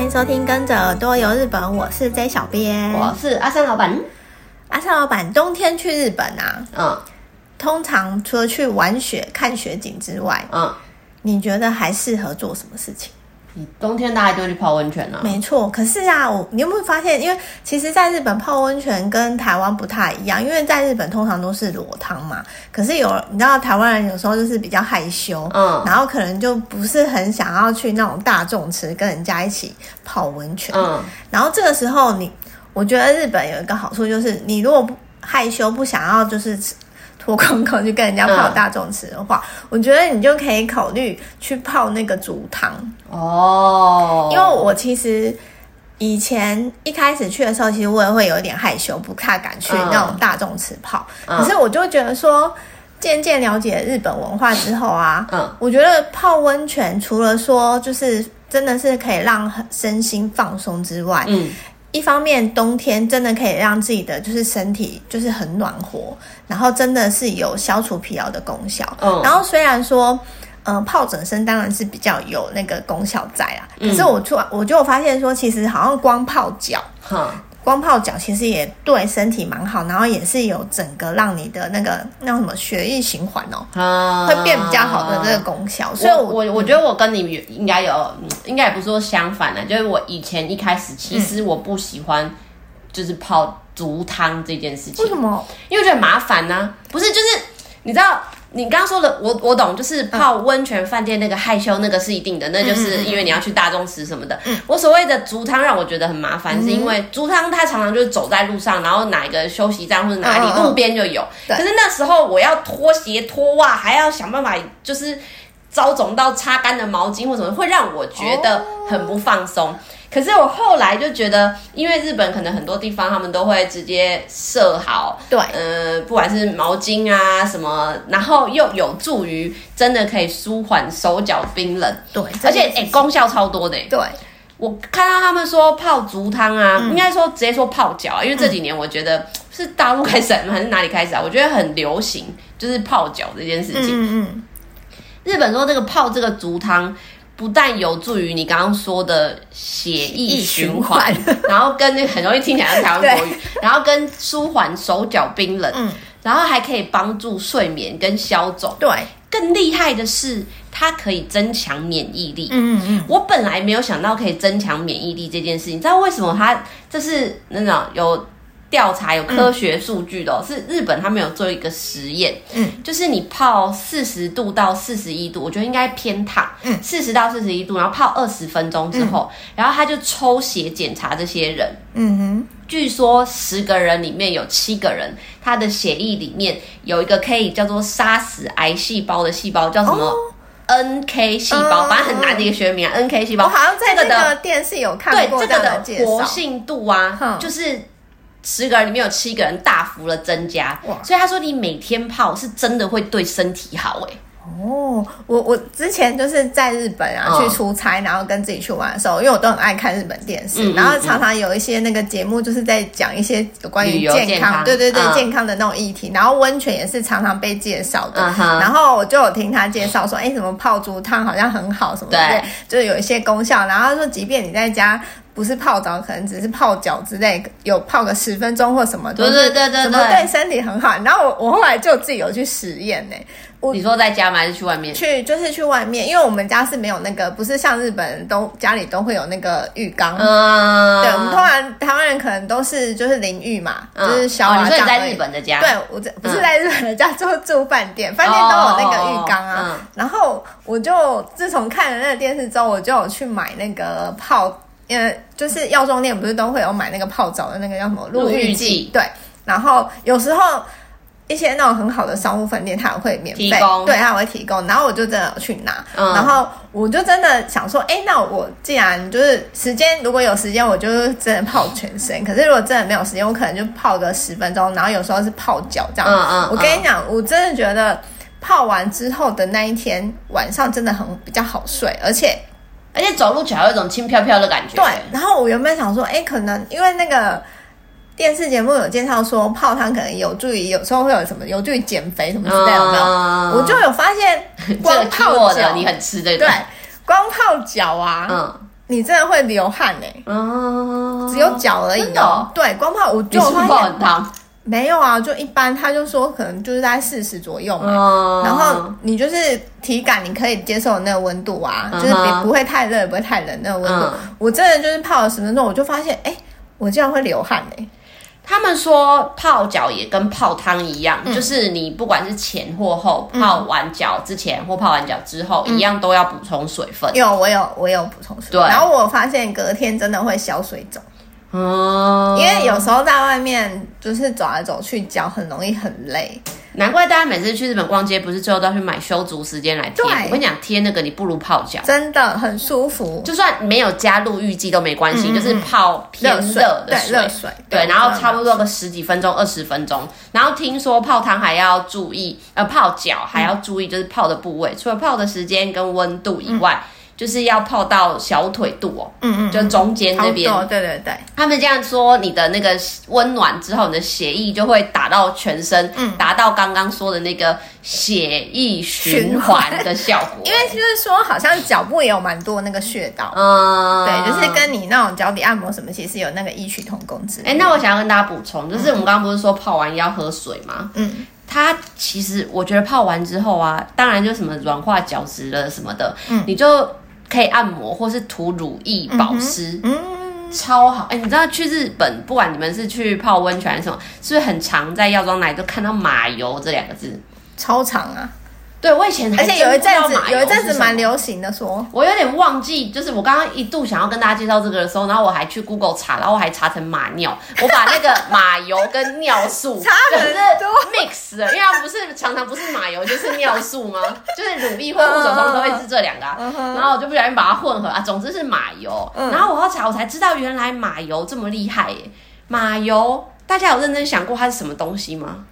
欢迎收听《跟着耳朵游日本》，我是 J 小编，我是阿三老板。阿三老板，冬天去日本啊，嗯，通常除了去玩雪、看雪景之外，嗯，你觉得还适合做什么事情？你冬天大家就会去泡温泉啊？没错，可是啊，我你有没有发现？因为其实在日本泡温泉跟台湾不太一样，因为在日本通常都是裸汤嘛。可是有你知道，台湾人有时候就是比较害羞，嗯，然后可能就不是很想要去那种大众池跟人家一起泡温泉，嗯，然后这个时候你，我觉得日本有一个好处就是，你如果不害羞不想要就是。脱光光去跟人家泡大众池的话，嗯，我觉得你就可以考虑去泡那个足汤哦。因为我其实以前一开始去的时候，其实我也会有一点害羞，不太敢去那种大众池泡，嗯。可是我就觉得说，渐渐了解日本文化之后啊，嗯，我觉得泡温泉除了说就是真的是可以让身心放松之外，嗯。一方面，冬天真的可以让自己的就是身体就是很暖和，然后真的是有消除疲劳的功效。嗯，然后虽然说，嗯、呃，泡整身当然是比较有那个功效在啦，可是我突然我就发现说，其实好像光泡脚，嗯光泡脚其实也对身体蛮好，然后也是有整个让你的那个那什么血液循环哦、会变比较好的这个功效。所以我我我觉得我跟你应该有，应该也不是说相反的，就是我以前一开始其实我不喜欢就是泡足汤这件事情。为什么？因为我觉得很麻烦呢、啊。不是，就是你知道。你刚刚说的，我我懂，就是泡温泉饭店那个害羞，那个是一定的，那就是因为你要去大众池什么的。嗯、我所谓的足汤让我觉得很麻烦、嗯，是因为足汤它常常就是走在路上，然后哪一个休息站或者哪里、嗯、路边就有。可是那时候我要脱鞋脱袜，还要想办法就是招肿到擦干的毛巾或什么，会让我觉得很不放松。哦可是我后来就觉得，因为日本可能很多地方他们都会直接设好，对，呃，不管是毛巾啊什么，然后又有助于真的可以舒缓手脚冰冷，对，而且哎、欸、功效超多的，对，我看到他们说泡足汤啊，嗯、应该说直接说泡脚啊，因为这几年我觉得、嗯、是大陆开始还是哪里开始啊？我觉得很流行，就是泡脚这件事情。嗯嗯，日本说这个泡这个足汤。不但有助于你刚刚说的血液循环，然后跟那很容易听起来像台湾国语，然后跟舒缓手脚冰冷，嗯，然后还可以帮助睡眠跟消肿。对，更厉害的是它可以增强免疫力。嗯嗯嗯，我本来没有想到可以增强免疫力这件事情，你知道为什么它这是那种有？调查有科学数据的、哦嗯，是日本他们有做一个实验，嗯，就是你泡四十度到四十一度，我觉得应该偏烫，嗯，四十到四十一度，然后泡二十分钟之后、嗯，然后他就抽血检查这些人，嗯哼，据说十个人里面有七个人，他的血液里面有一个可以叫做杀死癌细胞的细胞，叫什么 NK 细胞，反正很难的一个学名啊，NK 细胞，我好像在这个电视有看过对这个的活性度啊，就是。十个人里面有七个人大幅的增加，所以他说你每天泡是真的会对身体好哎。哦，我我之前就是在日本啊、哦、去出差，然后跟自己去玩的时候，因为我都很爱看日本电视，嗯、然后常常有一些那个节目就是在讲一些有关于健康，对对对、嗯，健康的那种议题。然后温泉也是常常被介绍的、嗯，然后我就有听他介绍说，哎，什么泡足汤好像很好什么的，对，就是有一些功效。然后他说，即便你在家。不是泡澡，可能只是泡脚之类，有泡个十分钟或什么，对对对对，什么对身体很好。然后我我后来就自己有去实验呢。你说在家吗？还是去外面？去就是去外面，因为我们家是没有那个，不是像日本人都家里都会有那个浴缸。嗯，对，我们通常台湾人可能都是就是淋浴嘛，嗯、就是小娃娃。你说你在日本的家？对，我这不是在日本的家，就住饭店，饭店都有那个浴缸啊。哦嗯、然后我就自从看了那个电视之后，我就有去买那个泡。因为就是药妆店不是都会有买那个泡澡的那个叫什么露浴剂？对，然后有时候一些那种很好的商务饭店，它也会免费对，它也会提供。然后我就真的去拿，嗯、然后我就真的想说，哎，那我既然就是时间，如果有时间，我就真的泡全身。可是如果真的没有时间，我可能就泡个十分钟。然后有时候是泡脚这样。嗯嗯。我跟你讲，我真的觉得泡完之后的那一天晚上真的很比较好睡，而且。而且走路起来有一种轻飘飘的感觉。对，然后我原本想说，哎，可能因为那个电视节目有介绍说泡汤可能有助于，有时候会有什么有助于减肥什么之类的，有没有？我就有发现，光泡脚，你很吃对对，光泡脚啊，嗯，你真的会流汗哎、欸，嗯，只有脚而已哦、喔。对，光泡我就发现汤没有啊，就一般。他就说可能就是在四十左右嘛，嗯、然后你就是体感你可以接受那个温度啊，嗯、就是也不会太热，也不会太冷那个温度。嗯、我真的就是泡了十分钟，我就发现哎、欸，我竟然会流汗哎、欸。他们说泡脚也跟泡汤一样，嗯、就是你不管是前或后，泡完脚之前或泡完脚之后，嗯、一样都要补充水分。有，我有，我有补充水分。对，然后我发现隔天真的会消水肿。哦，因为有时候在外面就是走来走去，脚很容易很累。难怪大家每次去日本逛街，不是最后都要去买修足时间来贴？我跟你讲，贴那个你不如泡脚，真的很舒服。就算没有加入浴剂都没关系，嗯、就是泡偏热的水，热水。对，然后差不多个十几分钟、二十分钟。然后听说泡汤还要注意，呃，泡脚还要注意，就是泡的部位，嗯、除了泡的时间跟温度以外。嗯就是要泡到小腿肚哦，嗯嗯，就中间这边，对对对。他们这样说，你的那个温暖之后，你的血液就会打到全身，嗯，达到刚刚说的那个血液循环的效果。因为就是说，好像脚部也有蛮多那个穴道，嗯，对，就是跟你那种脚底按摩什么，其实有那个异曲同工之妙。哎，那我想要跟大家补充，就是我们刚刚不是说泡完要喝水吗？嗯。它其实我觉得泡完之后啊，当然就什么软化角质了什么的，嗯，你就。可以按摩，或是涂乳液保湿，嗯，嗯，超好。哎、欸，你知道去日本，不管你们是去泡温泉还是什么，是不是很常在药妆那里都看到马油这两个字？超长啊！对，我以前而且有一阵子有一阵子蛮流行的说，我有点忘记，就是我刚刚一度想要跟大家介绍这个的时候，然后我还去 Google 查，然后我还查成马尿，我把那个 马油跟尿素差很多 mix 的，因为它不是常常不是马油就是尿素吗？就是乳液或护手霜都会是这两个，啊，然后我就不小心把它混合啊，总之是马油。然后我要查，我才知道原来马油这么厉害耶！马油，大家有认真想过它是什么东西吗？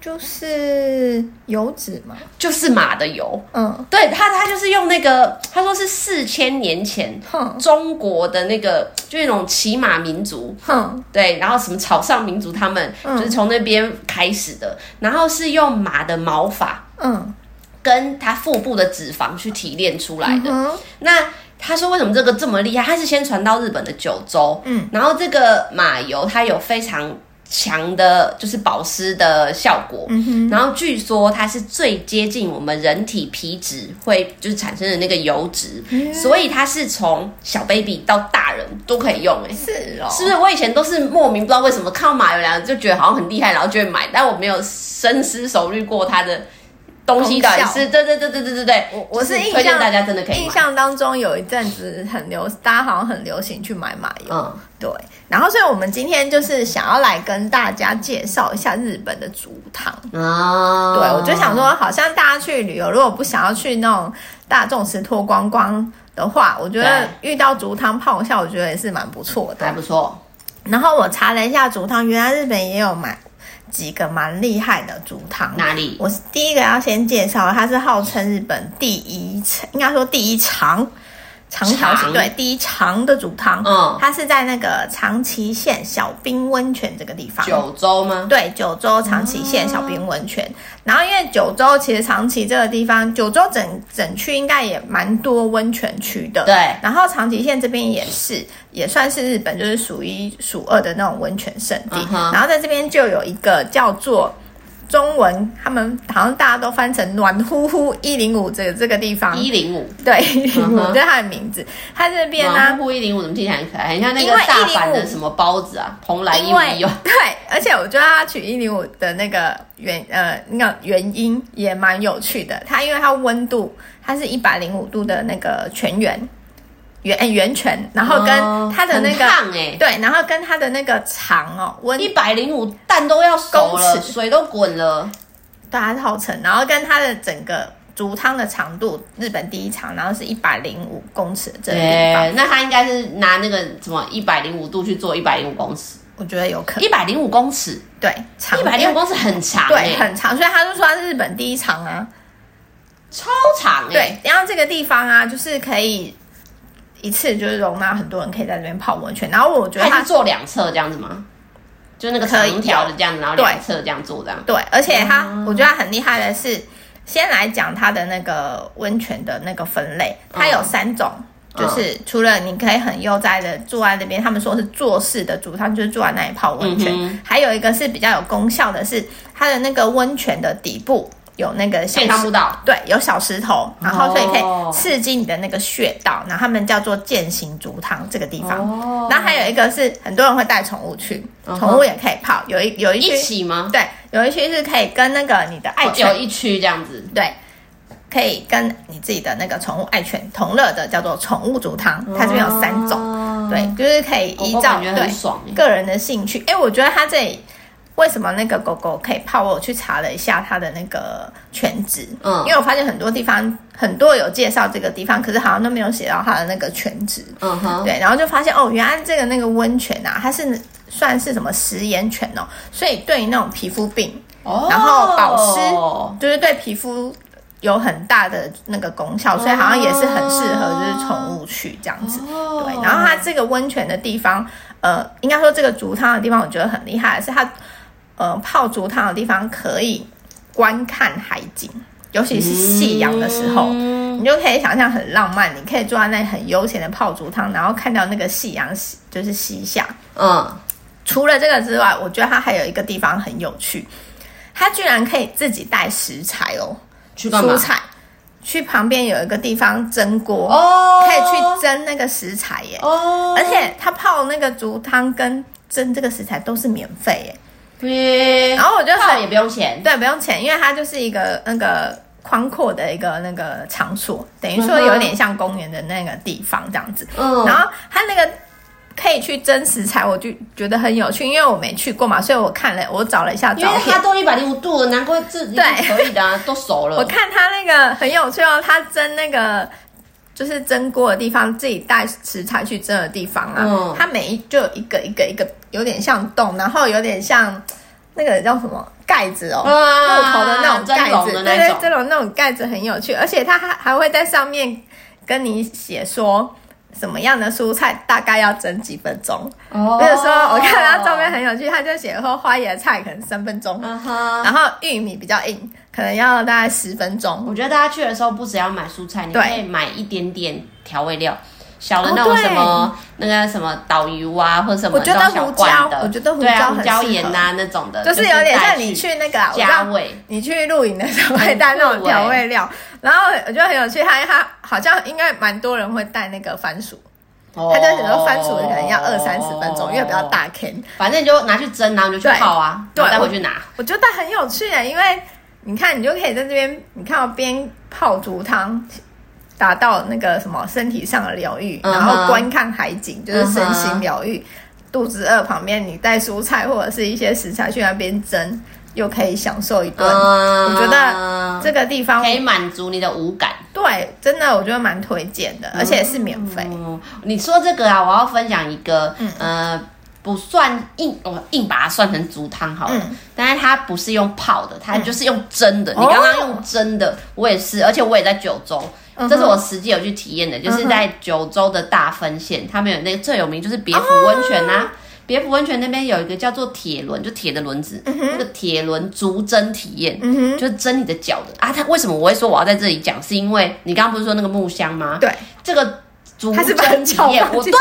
就是油脂嘛，就是马的油。嗯，对，他他就是用那个，他说是四千年前，哼。中国的那个就那种骑马民族，哼，对，然后什么草上民族，他们就是从那边开始的，嗯、然后是用马的毛发，嗯，跟他腹部的脂肪去提炼出来的。嗯、那他说为什么这个这么厉害？他是先传到日本的九州，嗯，然后这个马油它有非常。强的就是保湿的效果，嗯、哼然后据说它是最接近我们人体皮脂会就是产生的那个油脂，嗯、所以它是从小 baby 到大人都可以用，哎，是哦，是不是？我以前都是莫名不知道为什么看到马油两个就觉得好像很厉害，然后就会买，但我没有深思熟虑过它的。东西到底是对对对对对对对，我我是印象大家真的可以。印象当中有一阵子很流，大家好像很流行去买马油。嗯，对。然后，所以我们今天就是想要来跟大家介绍一下日本的竹汤。哦，对，我就想说，好像大家去旅游，如果不想要去那种大众池脱光光的话，我觉得遇到竹汤泡一下，我觉得也是蛮不错的，还不错。然后我查了一下竹汤，原来日本也有买。几个蛮厉害的竹汤，哪里？我是第一个要先介绍，它是号称日本第一长，应该说第一长。长条形对，第一长的煮汤，嗯，它是在那个长崎县小滨温泉这个地方。九州吗？对，九州长崎县小滨温泉。嗯、然后因为九州其实长崎这个地方，九州整整区应该也蛮多温泉区的。对。然后长崎县这边也是，也算是日本就是数一数二的那种温泉圣地。嗯、然后在这边就有一个叫做。中文他们好像大家都翻成暖呼呼一零五这个这个地方。一零五。对一零五这是它的名字，它这边呢暖呼呼一零五怎么听起来很可爱，很像那个大阪的什么包子啊，蓬莱一五一哦。对，而且我觉得它取一零五的那个原呃那个原因也蛮有趣的，它因为它温度它是一百零五度的那个泉源。圆圆泉，然后跟它的那个，对，然后跟它的那个长哦，温一百零五蛋都要熟了，水都滚了，对，它是号称，然后跟它的整个煮汤的长度，日本第一长，然后是一百零五公尺这个地方，那它应该是拿那个什么一百零五度去做一百零五公尺，我觉得有可能，一百零五公尺，对，长一百零五公尺很长，对，很长，所以他就说它是日本第一长啊，超长，对，然后这个地方啊，就是可以。一次就是容纳很多人可以在这边泡温泉，然后我觉得它是做两侧这样子吗？就那个长条的这样子，然后两侧这样做这样。对，而且它，嗯、我觉得它很厉害的是，先来讲它的那个温泉的那个分类，它有三种就是除了你可以很悠哉的坐在那边，他们说是坐式的竹汤，就是坐在那里泡温泉。嗯、还有一个是比较有功效的是，它的那个温泉的底部有那个小石，对，有小石头，然后所以可以刺激你的那个穴道。然后他们叫做健行足汤这个地方。哦、然后还有一个是很多人会带宠物去，宠物也可以泡。有一有一区一起吗？对，有一区是可以跟那个你的爱犬、哦、有一区这样子，对。可以跟你自己的那个宠物爱犬同乐的，叫做宠物足汤。它这边有三种，哦、对，就是可以依照对个人的兴趣。哎，我觉得它这里为什么那个狗狗可以泡？我去查了一下它的那个全职，嗯，因为我发现很多地方很多有介绍这个地方，可是好像都没有写到它的那个全职，嗯哼，对，然后就发现哦，原来这个那个温泉啊，它是算是什么食盐泉哦，所以对于那种皮肤病，哦，然后保湿，就是对皮肤。有很大的那个功效，所以好像也是很适合就是宠物去这样子。Oh. 对，然后它这个温泉的地方，呃，应该说这个竹汤的地方，我觉得很厉害的是它，呃，泡竹汤的地方可以观看海景，尤其是夕阳的时候，mm. 你就可以想象很浪漫。你可以坐在那里很悠闲的泡竹汤，然后看到那个夕阳西就是西下。嗯，除了这个之外，我觉得它还有一个地方很有趣，它居然可以自己带食材哦。蔬菜，去旁边有一个地方蒸锅，哦、可以去蒸那个食材耶。哦、而且它泡那个竹汤跟蒸这个食材都是免费耶。对，然后我就泡也不用钱，对，不用钱，因为它就是一个那个宽阔的一个那个场所，等于说有点像公园的那个地方这样子。嗯，然后它那个。可以去蒸食材，我就觉得很有趣，因为我没去过嘛，所以我看了，我找了一下照片。因为它都一百零五度了，难怪这对可以的、啊，都熟了。我看它那个很有趣哦，它蒸那个就是蒸锅的地方，自己带食材去蒸的地方啊，嗯、它每一就有一个一个一个，有点像洞，然后有点像那个叫什么盖子哦，啊、木头的那种盖子，对对，这种那种盖子很有趣，而且它还还会在上面跟你写说。什么样的蔬菜大概要蒸几分钟？哦，比如说我看他照片很有趣，他就写说花椰菜可能三分钟，然后玉米比较硬，可能要大概十分钟。我觉得大家去的时候不只要买蔬菜，你可以买一点点调味料，小的那种什么那个什么岛鱼啊，或者什么这种小罐的，我觉得胡椒胡椒盐呐那种的，就是有点像你去那个加味，你去露营的时候会带那种调味料。然后我觉得很有趣，他他好像应该蛮多人会带那个番薯，他就很多番薯可能要二三十分钟，因为比较大坑。反正你就拿去蒸，然后就去泡啊，对，带回去拿。我觉得很有趣啊，因为你看，你就可以在这边，你看到边泡竹汤，达到那个什么身体上的疗愈，然后观看海景，就是身心疗愈。肚子饿旁边，你带蔬菜或者是一些食材去那边蒸。又可以享受一顿，嗯、我觉得这个地方可以满足你的五感。对，真的我觉得蛮推荐的，而且是免费。嗯、你说这个啊，我要分享一个，嗯、呃，不算硬，我硬把它算成竹汤好了。嗯、但是它不是用泡的，它就是用蒸的。嗯、你刚刚用蒸的，我也是，而且我也在九州，嗯、这是我实际有去体验的，就是在九州的大分县，他们有那个最有名就是别府温泉呐、啊。别府温泉那边有一个叫做铁轮，就铁的轮子，那个铁轮足蒸体验，就是蒸你的脚的啊。它为什么我会说我要在这里讲？是因为你刚刚不是说那个木箱吗？对，这个足蒸体验，我对。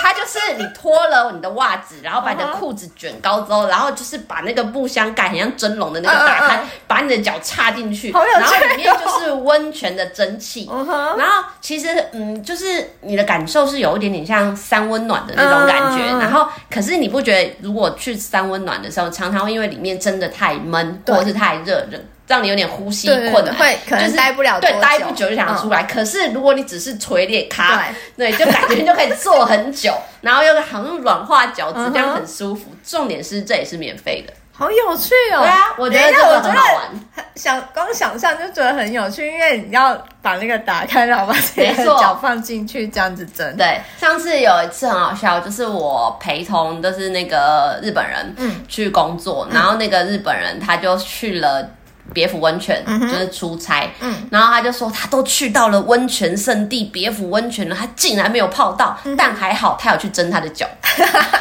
它就是你脱了你的袜子，然后把你的裤子卷高之后，然后就是把那个木箱盖很像蒸笼的那个打开，把你的脚插进去，然后里面就是温泉的蒸汽。然后其实嗯，就是你的感受是有一点点像三温暖的那种感觉。然后可是你不觉得，如果去三温暖的时候，常常会因为里面真的太闷或者是太热热。让你有点呼吸困难，会可能待不了，对，待不久就想出来。可是如果你只是垂脸咖，对，就感觉你就可以坐很久，然后又好像软化脚趾，这样很舒服。重点是这也是免费的，好有趣哦！对啊，我觉得这个很好玩，想光想象就觉得很有趣，因为你要把那个打开，然后把自己的脚放进去，这样子蒸。对，上次有一次很好笑，就是我陪同就是那个日本人，嗯，去工作，然后那个日本人他就去了。别府温泉、嗯、就是出差，嗯，然后他就说他都去到了温泉圣地别府温泉了，他竟然没有泡到，嗯、但还好他有去蒸他的脚。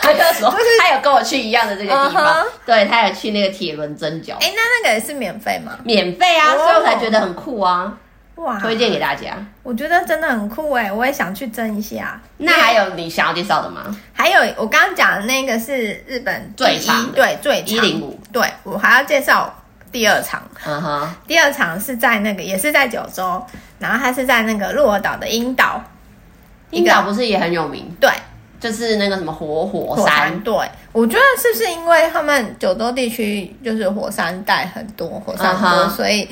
那个时候他有跟我去一样的这个地方，对，他有去那个铁轮蒸脚。哎，那那个也是免费吗？免费啊，哦、所以我才觉得很酷啊。哇，推荐给大家。我觉得真的很酷哎，我也想去蒸一下。那还有你想要介绍的吗？还有我刚刚讲的那个是日本最长，对，最长一零五。对，我还要介绍第二场。嗯哼，第二场是在那个也是在九州，然后它是在那个鹿儿岛的樱岛。樱岛不是也很有名？对。就是那个什么活火山，火山，对，我觉得是不是因为他们九州地区就是火山带很多，火山多，uh huh. 所以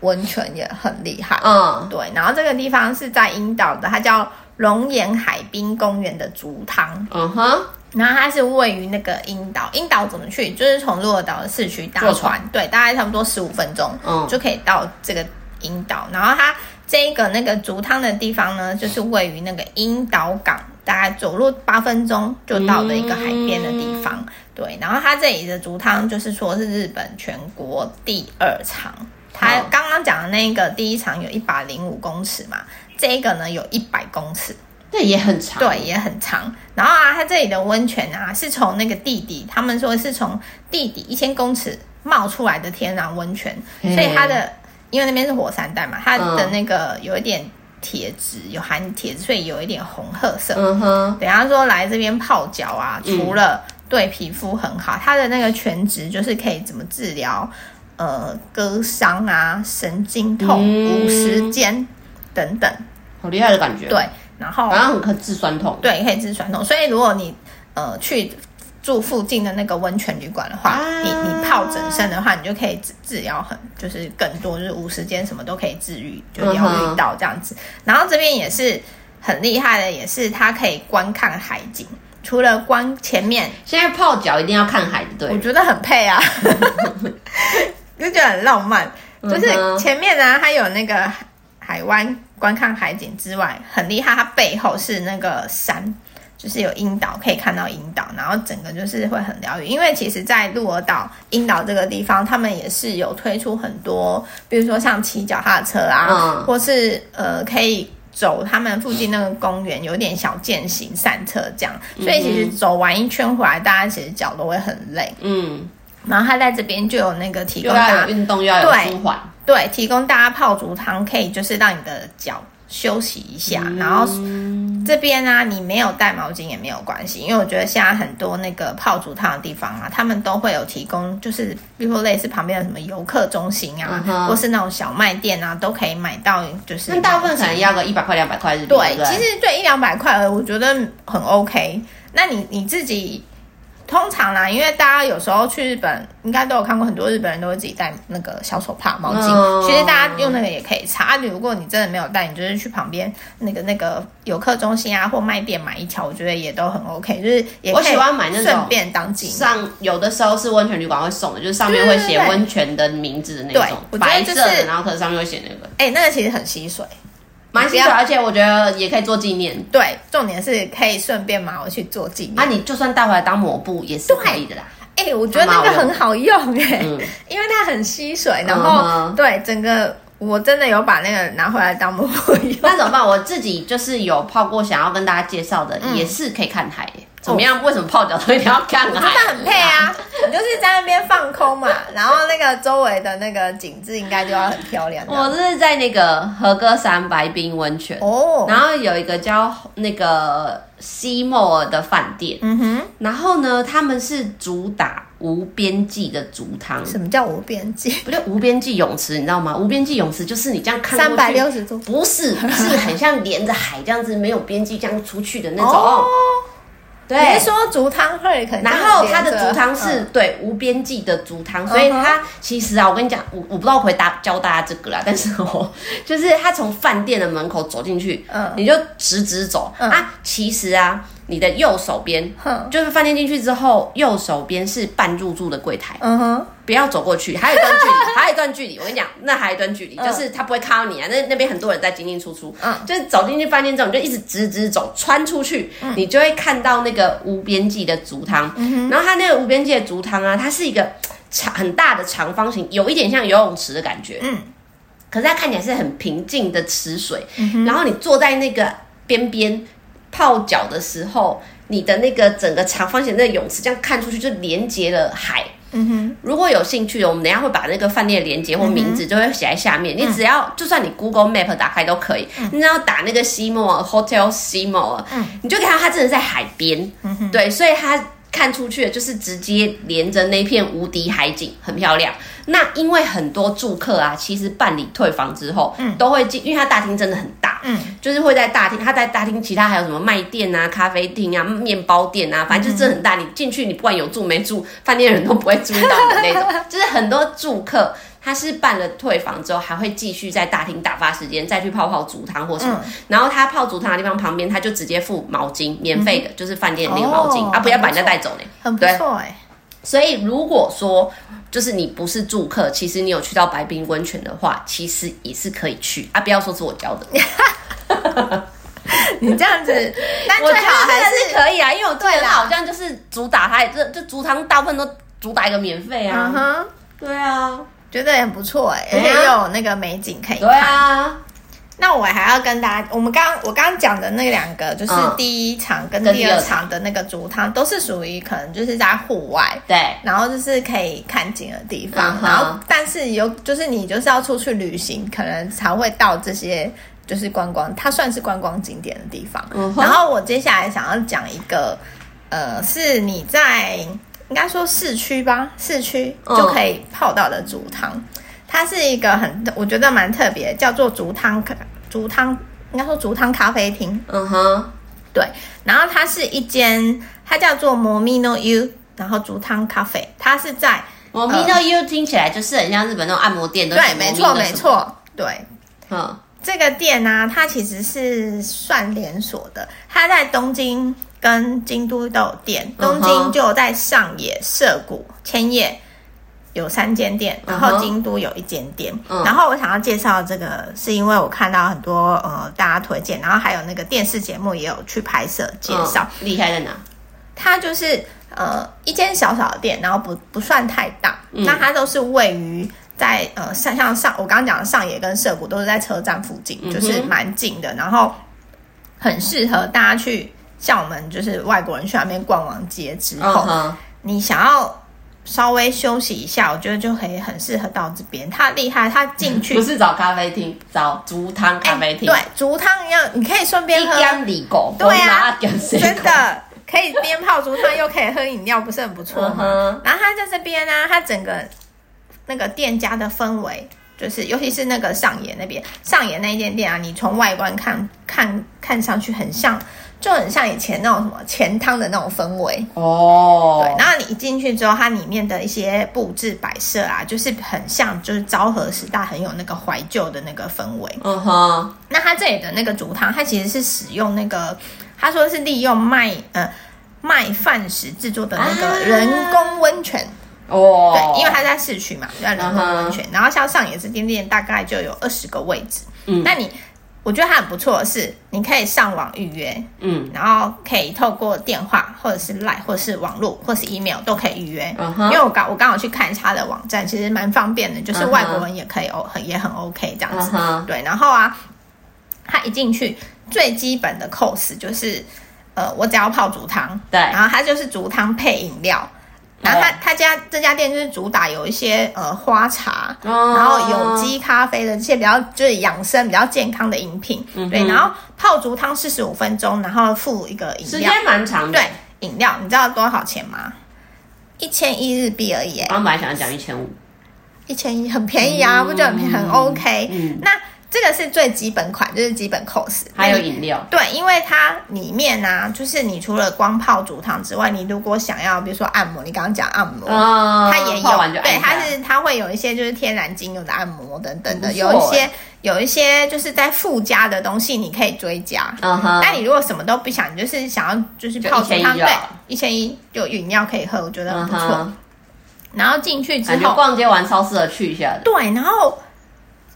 温泉也很厉害。嗯，对。然后这个地方是在樱岛的，它叫龙岩海滨公园的竹汤。嗯哼、uh。然后它是位于那个樱岛，樱岛怎么去？就是从鹿儿岛的市区搭船，船对，大概差不多十五分钟，嗯，就可以到这个樱岛。然后它这一个那个竹汤的地方呢，就是位于那个樱岛港。大概走路八分钟就到的一个海边的地方，嗯、对。然后它这里的竹汤就是说是日本全国第二长，它刚刚讲的那个第一长有一百零五公尺嘛，这个呢有一百公尺，这也很长，对，也很长。然后啊，它这里的温泉啊是从那个地底，他们说是从地底一千公尺冒出来的天然温泉，嗯、所以它的因为那边是火山带嘛，它的那个有一点。铁质有含铁质，所以有一点红褐色。嗯哼，等下说来这边泡脚啊，除了对皮肤很好，嗯、它的那个全职就是可以怎么治疗呃割伤啊、神经痛、五十肩等等，好厉害的感觉。对，然后好像可以治酸痛，对，可以治酸痛。所以如果你呃去。住附近的那个温泉旅馆的话，啊、你你泡整身的话，你就可以治治疗很就是更多，就是无时间什么都可以治愈，就疗愈到这样子。嗯、然后这边也是很厉害的，也是它可以观看海景。除了观前面，现在泡脚一定要看海，对，我觉得很配啊，就觉得很浪漫。就是前面呢，它有那个海湾观看海景之外，很厉害，它背后是那个山。就是有樱岛可以看到樱岛，然后整个就是会很疗愈。因为其实，在鹿儿岛樱岛这个地方，他们也是有推出很多，比如说像骑脚踏车啊，嗯、或是呃可以走他们附近那个公园，有点小健行散策这样。所以其实走完一圈回来，大家其实脚都会很累。嗯，然后他在这边就有那个提供大家运动，要有舒缓，对，提供大家泡足汤，可以就是让你的脚。休息一下，然后这边呢、啊，你没有带毛巾也没有关系，因为我觉得现在很多那个泡足汤的地方啊，他们都会有提供，就是比如说类似旁边的什么游客中心啊，嗯、或是那种小卖店啊，都可以买到，就是那大部分可能要个一百块两百块日币。对，对其实对一两百块，我觉得很 OK。那你你自己。通常啦，因为大家有时候去日本，应该都有看过，很多日本人都会自己带那个小手帕、毛巾。嗯、其实大家用那个也可以擦。如果你真的没有带，你就是去旁边那个那个游客中心啊，或卖店买一条，我觉得也都很 OK。就是我喜欢买那种顺便当纪。上有的时候是温泉旅馆会送的，就是上面会写温泉的名字的那种，对白色的，然后可能上面会写那个。哎、欸，那个其实很吸水。蛮吸水，而且我觉得也可以做纪念。对，重点是可以顺便买回去做纪念。那、啊、你就算带回来当抹布也是可以的啦。哎、欸，我觉得那个很好用哎，嗯、因为它很吸水，然后、嗯、对整个我真的有把那个拿回来当抹布用。那怎么办？我自己就是有泡过，想要跟大家介绍的，嗯、也是可以看海。怎么样？为什么泡脚都一定要看海？真的很 配啊！你就是在那边放空嘛，然后那个周围的那个景致应该就要很漂亮。我是在那个和歌山白冰温泉哦，然后有一个叫那个西莫尔的饭店，嗯哼，然后呢，他们是主打无边际的竹汤。什么叫无边际？不就无边际泳池，你知道吗？无边际泳池就是你这样看三百六十度，不是，是很像连着海这样子，没有边际这样出去的那种。哦对，你是说竹汤会可能，然后它的竹汤是、嗯、对无边际的竹汤，所以它其实啊，我跟你讲，我我不知道回答教大家这个啦，但是我，就是他从饭店的门口走进去，嗯，你就直直走、嗯、啊，其实啊。你的右手边，就是饭店进去之后，右手边是半入住的柜台。嗯哼，不要走过去，还有一段距离，还有一段距离。我跟你讲，那还有一段距离，嗯、就是他不会看到你啊。那那边很多人在进进出出。嗯，就是走进去饭店之后，你就一直直直走，穿出去，嗯、你就会看到那个无边际的竹汤。然后它那个无边际的竹汤啊，它是一个长很大的长方形，有一点像游泳池的感觉。嗯，可是它看起来是很平静的池水。然后你坐在那个边边。泡脚的时候，你的那个整个长方形的那个泳池这样看出去就连接了海，嗯哼，如果有兴趣的，我们等下会把那个饭店的链接或名字就会写在下面。嗯、你只要就算你 Google Map 打开都可以，嗯、你只要打那个 Seymour Hotel 嗯，你就看到它真的在海边。嗯哼，对，所以它。看出去的就是直接连着那片无敌海景，很漂亮。那因为很多住客啊，其实办理退房之后，嗯，都会进，因为它大厅真的很大，嗯，就是会在大厅，他在大厅，其他还有什么卖店啊、咖啡厅啊、面包店啊，反正就是真的很大。你进去，你不管有住没住，饭店的人都不会注意到你的那种，就是很多住客。他是办了退房之后，还会继续在大厅打发时间，再去泡泡足汤或什么。嗯、然后他泡足汤的地方旁边，他就直接付毛巾，免费的，嗯、就是饭店的那个毛巾、哦、啊，不要把人家带走呢。很不错哎。所以如果说就是你不是住客，其实你有去到白冰温泉的话，其实也是可以去啊。不要说是我教的，你这样子，但最好还是，是可以啊，因为我对了，好像就是主打它，这这足汤大部分都主打一个免费啊。对啊。觉得也很不错哎，而且又有那个美景可以看。对啊，那我还要跟大家，我们刚我刚刚讲的那两个，就是第一场跟第二场的那个竹汤，都是属于可能就是在户外，对，然后就是可以看景的地方。然后，但是有就是你就是要出去旅行，可能才会到这些就是观光，它算是观光景点的地方。然后我接下来想要讲一个，呃，是你在。应该说市区吧，市区就可以泡到的竹汤，嗯、它是一个很我觉得蛮特别，叫做竹汤咖足汤，应该说竹汤咖啡厅。嗯哼，对。然后它是一间，它叫做 Momino U，然后竹汤咖啡，它是在 Momino U 听起来就是很像日本那种按摩店的。对，没错，没错，对。嗯，这个店呢、啊，它其实是算连锁的，它在东京。跟京都都有店，东京就在上野、涩谷、千叶有三间店，然后京都有一间店。Uh huh. 然后我想要介绍这个，是因为我看到很多呃大家推荐，然后还有那个电视节目也有去拍摄介绍。Uh, 厉害在哪？它就是呃一间小小的店，然后不不算太大，嗯、那它都是位于在呃像像上我刚刚讲的上野跟涩谷都是在车站附近，嗯、就是蛮近的，然后很适合大家去。像我们就是外国人去那边逛完街之后，uh huh. 你想要稍微休息一下，我觉得就可以很适合到这边。它厉害，它进去不是找咖啡厅，找竹汤咖啡厅。对，竹汤一样，你可以顺便喝。对啊，真的可以边泡竹汤又可以喝饮料，不是很不错吗？Uh. 然后它在这边呢、啊，它整个那个店家的氛围，就是尤其是那个上野那边，上野那间店啊，你从外观看看看上去很像。就很像以前那种什么钱汤的那种氛围哦，对。然后你一进去之后，它里面的一些布置摆设啊，就是很像就是昭和时代很有那个怀旧的那个氛围。嗯哼。那它这里的那个竹汤，它其实是使用那个，他说是利用麦呃麦饭石制作的那个人工温泉哦。对，因为它在市区嘛，叫人工温泉。然后像上野这间店大概就有二十个位置。嗯，那你。我觉得它很不错的是，你可以上网预约，嗯，然后可以透过电话或者是 Line 或者是网络或者是 email 都可以预约。Uh huh. 因为我刚我刚好去看一下它的网站，其实蛮方便的，就是外国人也可以哦，很也很 OK 这样子。Uh huh. 对，然后啊，它一进去最基本的 course 就是，呃，我只要泡足汤，对，然后它就是足汤配饮料。然后他他家这家店就是主打有一些呃花茶，哦、然后有机咖啡的这些比较就是养生比较健康的饮品，嗯、对。然后泡足汤四十五分钟，然后附一个饮料，时间蛮长的。对，饮料你知道多少钱吗？一千一日币而已。我本来想要讲一千五，一千一很便宜啊，嗯、不就很便宜很 OK？嗯，那。这个是最基本款，就是基本 course，还有饮料。对，因为它里面呢、啊，就是你除了光泡煮汤之外，你如果想要，比如说按摩，你刚刚讲按摩，哦、它也有。对，它是它会有一些就是天然精油的按摩等等的，有一些有一些就是在附加的东西，你可以追加。嗯哼。但你如果什么都不想，你就是想要就是泡煮汤，对，一千一有饮料可以喝，我觉得很不错。嗯、然后进去之后，逛街完超适合去一下的。对，然后。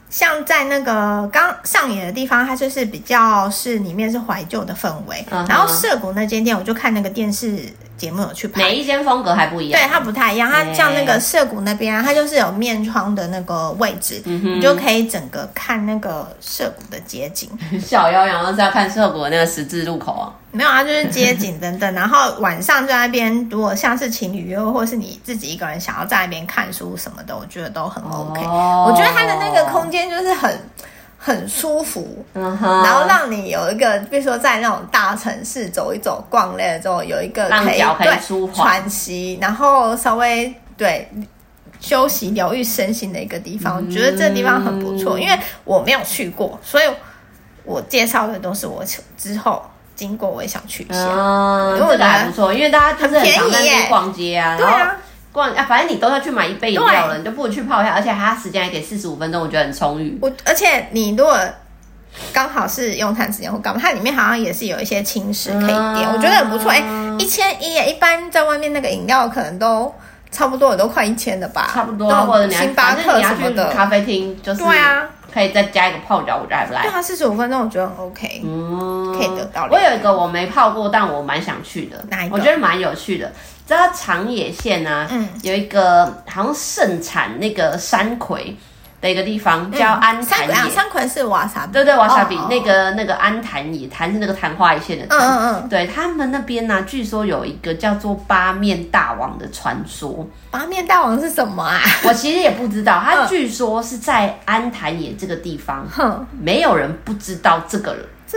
像在那个刚上演的地方，它就是比较是里面是怀旧的氛围。Uh huh. 然后涩谷那间店，我就看那个电视节目有去拍，每一间风格还不一样。对，它不太一样。它像那个涩谷那边啊，它就是有面窗的那个位置，你就可以整个看那个涩谷的街景。小妖阳是要看涩谷的那个十字路口啊。没有啊，就是街景等等。然后晚上就在那边，如果像是情侣约会，或是你自己一个人想要在那边看书什么的，我觉得都很 OK。Oh. 我觉得它的那个空间就是很很舒服，uh huh. 然后让你有一个，比如说在那种大城市走一走、逛累了之后，有一个可以对喘息，然后稍微对休息、疗愈身心的一个地方。我觉得这地方很不错，因为我没有去过，所以我介绍的都是我之后。经过我也想去一下，嗯，因为我觉得还不错，因为大家就是很常在那边逛街啊，然后逛啊，反正你都要去买一杯饮料了，你就不如去泡一下，而且它时间还给四十五分钟，我觉得很充裕。我而且你如果刚好是用餐时间或干嘛，它里面好像也是有一些轻食可以点，嗯、我觉得很不错。哎、欸，一千一，一般在外面那个饮料可能都差不多也都快一千的吧，差不多，或者星巴克什么的咖啡厅就是对啊。可以再加一个泡脚，我觉得还不赖。对啊，四十五分钟我觉得很 OK，嗯，可以得到。我有一个我没泡过，但我蛮想去的，哪一个？我觉得蛮有趣的。知道长野县呢、啊，嗯，有一个好像盛产那个山葵。的一个地方叫安潭野，山葵是瓦萨比，对对，瓦萨比那个那个安潭野，坛是那个昙花一现的坛，嗯嗯，对他们那边呢，据说有一个叫做八面大王的传说。八面大王是什么啊？我其实也不知道，他据说是在安潭野这个地方，哼，没有人不知道这个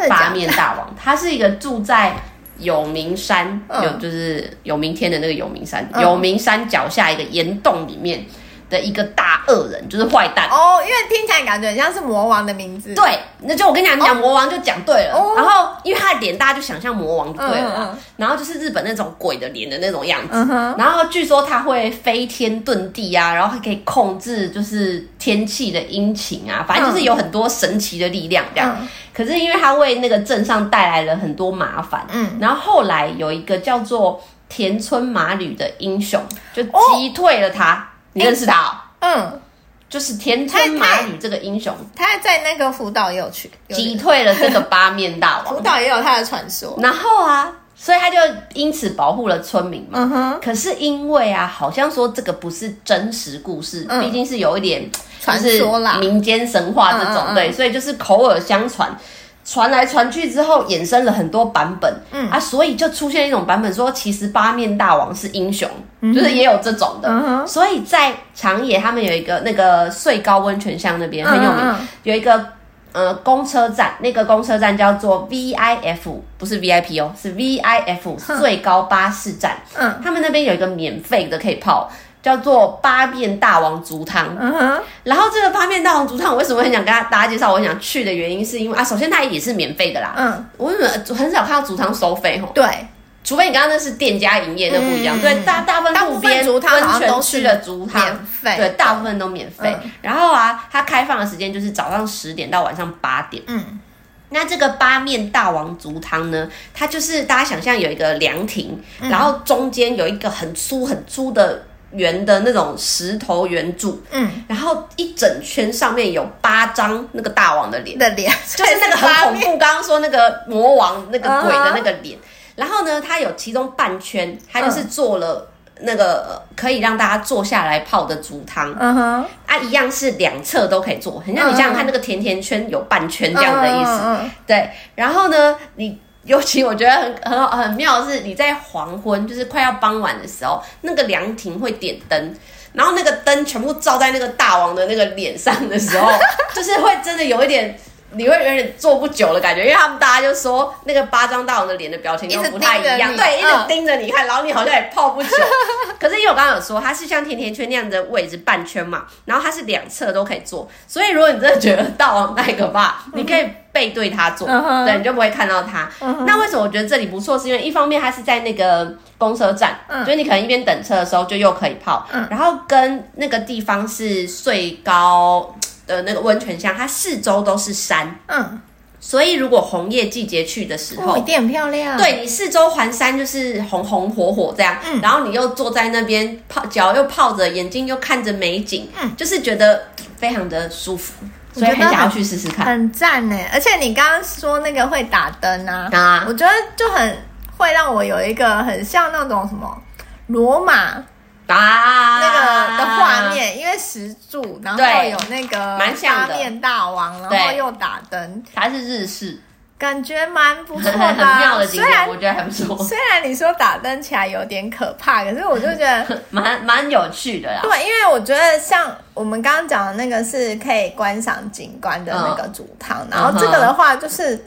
八面大王，他是一个住在有名山，有就是有明天的那个有名山，有名山脚下一个岩洞里面。的一个大恶人，就是坏蛋哦，因为听起来感觉很像是魔王的名字。对，那就我跟你讲，你讲魔王就讲对了。哦、然后，因为他的脸大家，就想象魔王就对了。嗯嗯，然后就是日本那种鬼的脸的那种样子。嗯、然后据说他会飞天遁地啊，然后还可以控制就是天气的阴晴啊，反正就是有很多神奇的力量这样。嗯、可是因为他为那个镇上带来了很多麻烦，嗯，然后后来有一个叫做田村麻吕的英雄就击退了他。哦你认识他、喔？嗯，就是田村麻吕这个英雄，他在那个福岛也有去击退了这个八面大王。福岛也有他的传说。然后啊，所以他就因此保护了村民嘛。嗯哼。可是因为啊，好像说这个不是真实故事，毕、嗯、竟是有一点传说啦，民间神话这种，嗯嗯嗯对，所以就是口耳相传。传来传去之后，衍生了很多版本，嗯。啊，所以就出现一种版本说，其实八面大王是英雄，嗯、就是也有这种的。嗯、所以在长野，他们有一个那个穗高温泉乡那边很有名，嗯、有一个呃公车站，那个公车站叫做 VIF，不是 VIP 哦，是 VIF 最高巴士站。嗯，他们那边有一个免费的可以泡。叫做八面大王足汤，嗯哼，然后这个八面大王足汤，我为什么很想跟大家介绍？我想去的原因是因为啊，首先它也是免费的啦，嗯，我为什么很少看到足汤收费吼？对，除非你刚刚那是店家营业，那不一样。对，大大部分路边温泉区的足汤免费，对，大部分都免费。然后啊，它开放的时间就是早上十点到晚上八点。嗯，那这个八面大王足汤呢，它就是大家想象有一个凉亭，然后中间有一个很粗很粗的。圆的那种石头圆柱，嗯，然后一整圈上面有八张那个大王的脸，的脸 就是那个很恐怖。刚刚说那个魔王那个鬼的那个脸，然后呢，它有其中半圈，它就是做了那个可以让大家坐下来泡的竹汤，嗯哼，啊，一样是两侧都可以坐，很像你想想看那个甜甜圈有半圈这样的意思，对，然后呢，你。尤其我觉得很很好很妙的是，你在黄昏，就是快要傍晚的时候，那个凉亭会点灯，然后那个灯全部照在那个大王的那个脸上的时候，就是会真的有一点。你会有点坐不久的感觉，因为他们大家就说那个八张大王的脸的表情都不太一样，对，一直盯着你看，然后你好像也泡不久。可是因为我刚刚有说，它是像甜甜圈那样的位置半圈嘛，然后它是两侧都可以坐，所以如果你真的觉得大王太可怕，你可以背对他坐，对，你就不会看到他。那为什么我觉得这里不错？是因为一方面它是在那个公车站，所以你可能一边等车的时候就又可以泡，然后跟那个地方是最高。的那个温泉乡，它四周都是山，嗯，所以如果红叶季节去的时候，一定很漂亮。对，你四周环山就是红红火火这样，嗯，然后你又坐在那边泡脚，又泡着，眼睛又看着美景，嗯，就是觉得非常的舒服，所以很想要去试试看，很赞呢。而且你刚刚说那个会打灯啊，啊，我觉得就很会让我有一个很像那种什么罗马。啊，那个的画面，因为石柱，然后有那个八面大王，然后又打灯，它是日式，感觉蛮不错的，很妙的景点，我觉得还不错。虽然你说打灯起来有点可怕，可是我就觉得 蛮蛮有趣的啦。对，因为我觉得像我们刚刚讲的那个是可以观赏景观的那个主堂，嗯、然后这个的话就是。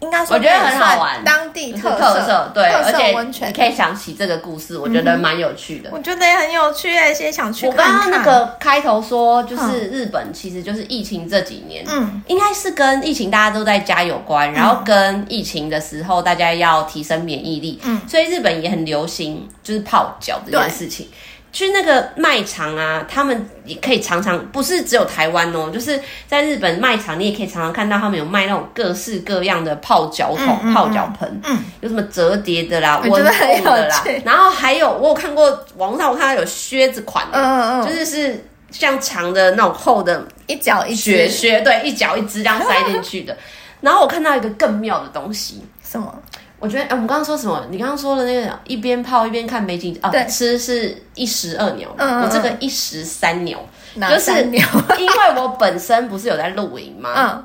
应该说，我觉得很好玩，当地特色，特色对，而且你可以想起这个故事，我觉得蛮有趣的。我觉得也很有趣，诶，先想去看看。我刚刚那个开头说，就是日本其实就是疫情这几年，嗯，应该是跟疫情大家都在家有关，然后跟疫情的时候大家要提升免疫力，嗯，所以日本也很流行就是泡脚这件事情。去那个卖场啊，他们也可以常常不是只有台湾哦，就是在日本卖场，你也可以常常看到他们有卖那种各式各样的泡脚桶、泡脚盆，嗯，有什么折叠的啦、温度的啦，然后还有我有看过网上我看到有靴子款的，嗯嗯嗯，就是是像长的那种厚的，一脚一雪靴，对，一脚一只这样塞进去的。然后我看到一个更妙的东西，什么？我觉得，哎、欸，我们刚刚说什么？你刚刚说的那个一边泡一边看美景，哦，吃是一石二鸟。嗯，我这个一石三鸟？就是 因为我本身不是有在露营吗？嗯，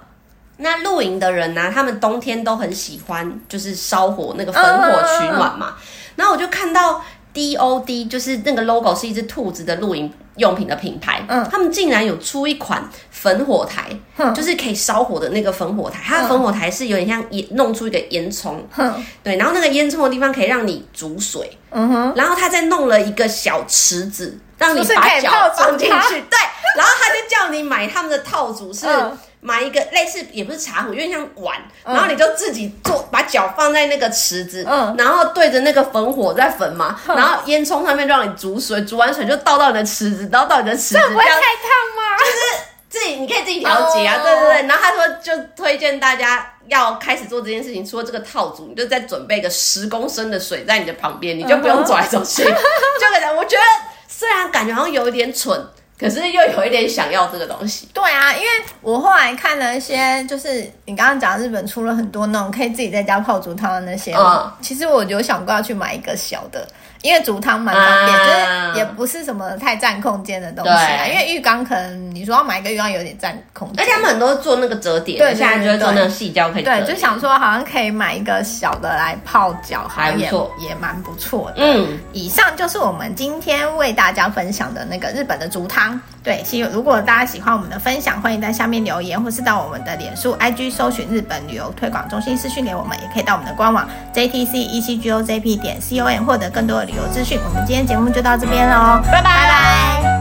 那露营的人呢、啊，他们冬天都很喜欢就是烧火那个焚火取暖嘛。然后我就看到 DOD，就是那个 logo 是一只兔子的露营用品的品牌，嗯，他们竟然有出一款。焚火台，嗯、就是可以烧火的那个焚火台，它的焚火台是有点像烟，弄出一个烟囱，嗯、对，然后那个烟囱的地方可以让你煮水，嗯哼，然后他再弄了一个小池子，让你把脚放进去，对，然后他就叫你买他们的套组是。嗯买一个类似也不是茶壶，有点像碗，嗯、然后你就自己做，把脚放在那个池子，嗯，然后对着那个焚火在焚嘛，嗯、然后烟囱上面就让你煮水，煮完水就倒到你的池子，然后到你的池子，这不会太烫吗？就是自己你可以自己调节啊，哦、对对对。然后他说就推荐大家要开始做这件事情，除了这个套组，你就再准备个十公升的水在你的旁边，你就不用走来走去。嗯、就可能我觉得虽然感觉好像有一点蠢。可是又有一点想要这个东西。对啊，因为我后来看了一些，就是你刚刚讲日本出了很多那种可以自己在家泡竹汤的那些，嗯、其实我有想过要去买一个小的。因为煮汤蛮方便，就是也不是什么太占空间的东西啊。因为浴缸可能你说要买一个浴缸有点占空间，而且他们很多做那个折叠，对，现在就是做那个细胶可以。对，就想说好像可以买一个小的来泡脚，还不错，也蛮不错的。嗯，以上就是我们今天为大家分享的那个日本的煮汤。对，其实如果大家喜欢我们的分享，欢迎在下面留言，或是到我们的脸书、IG 搜寻日本旅游推广中心私讯给我们，也可以到我们的官网 JTC ECGO JP 点 COM 获得更多的旅游资讯。我们今天节目就到这边喽，拜拜。拜拜。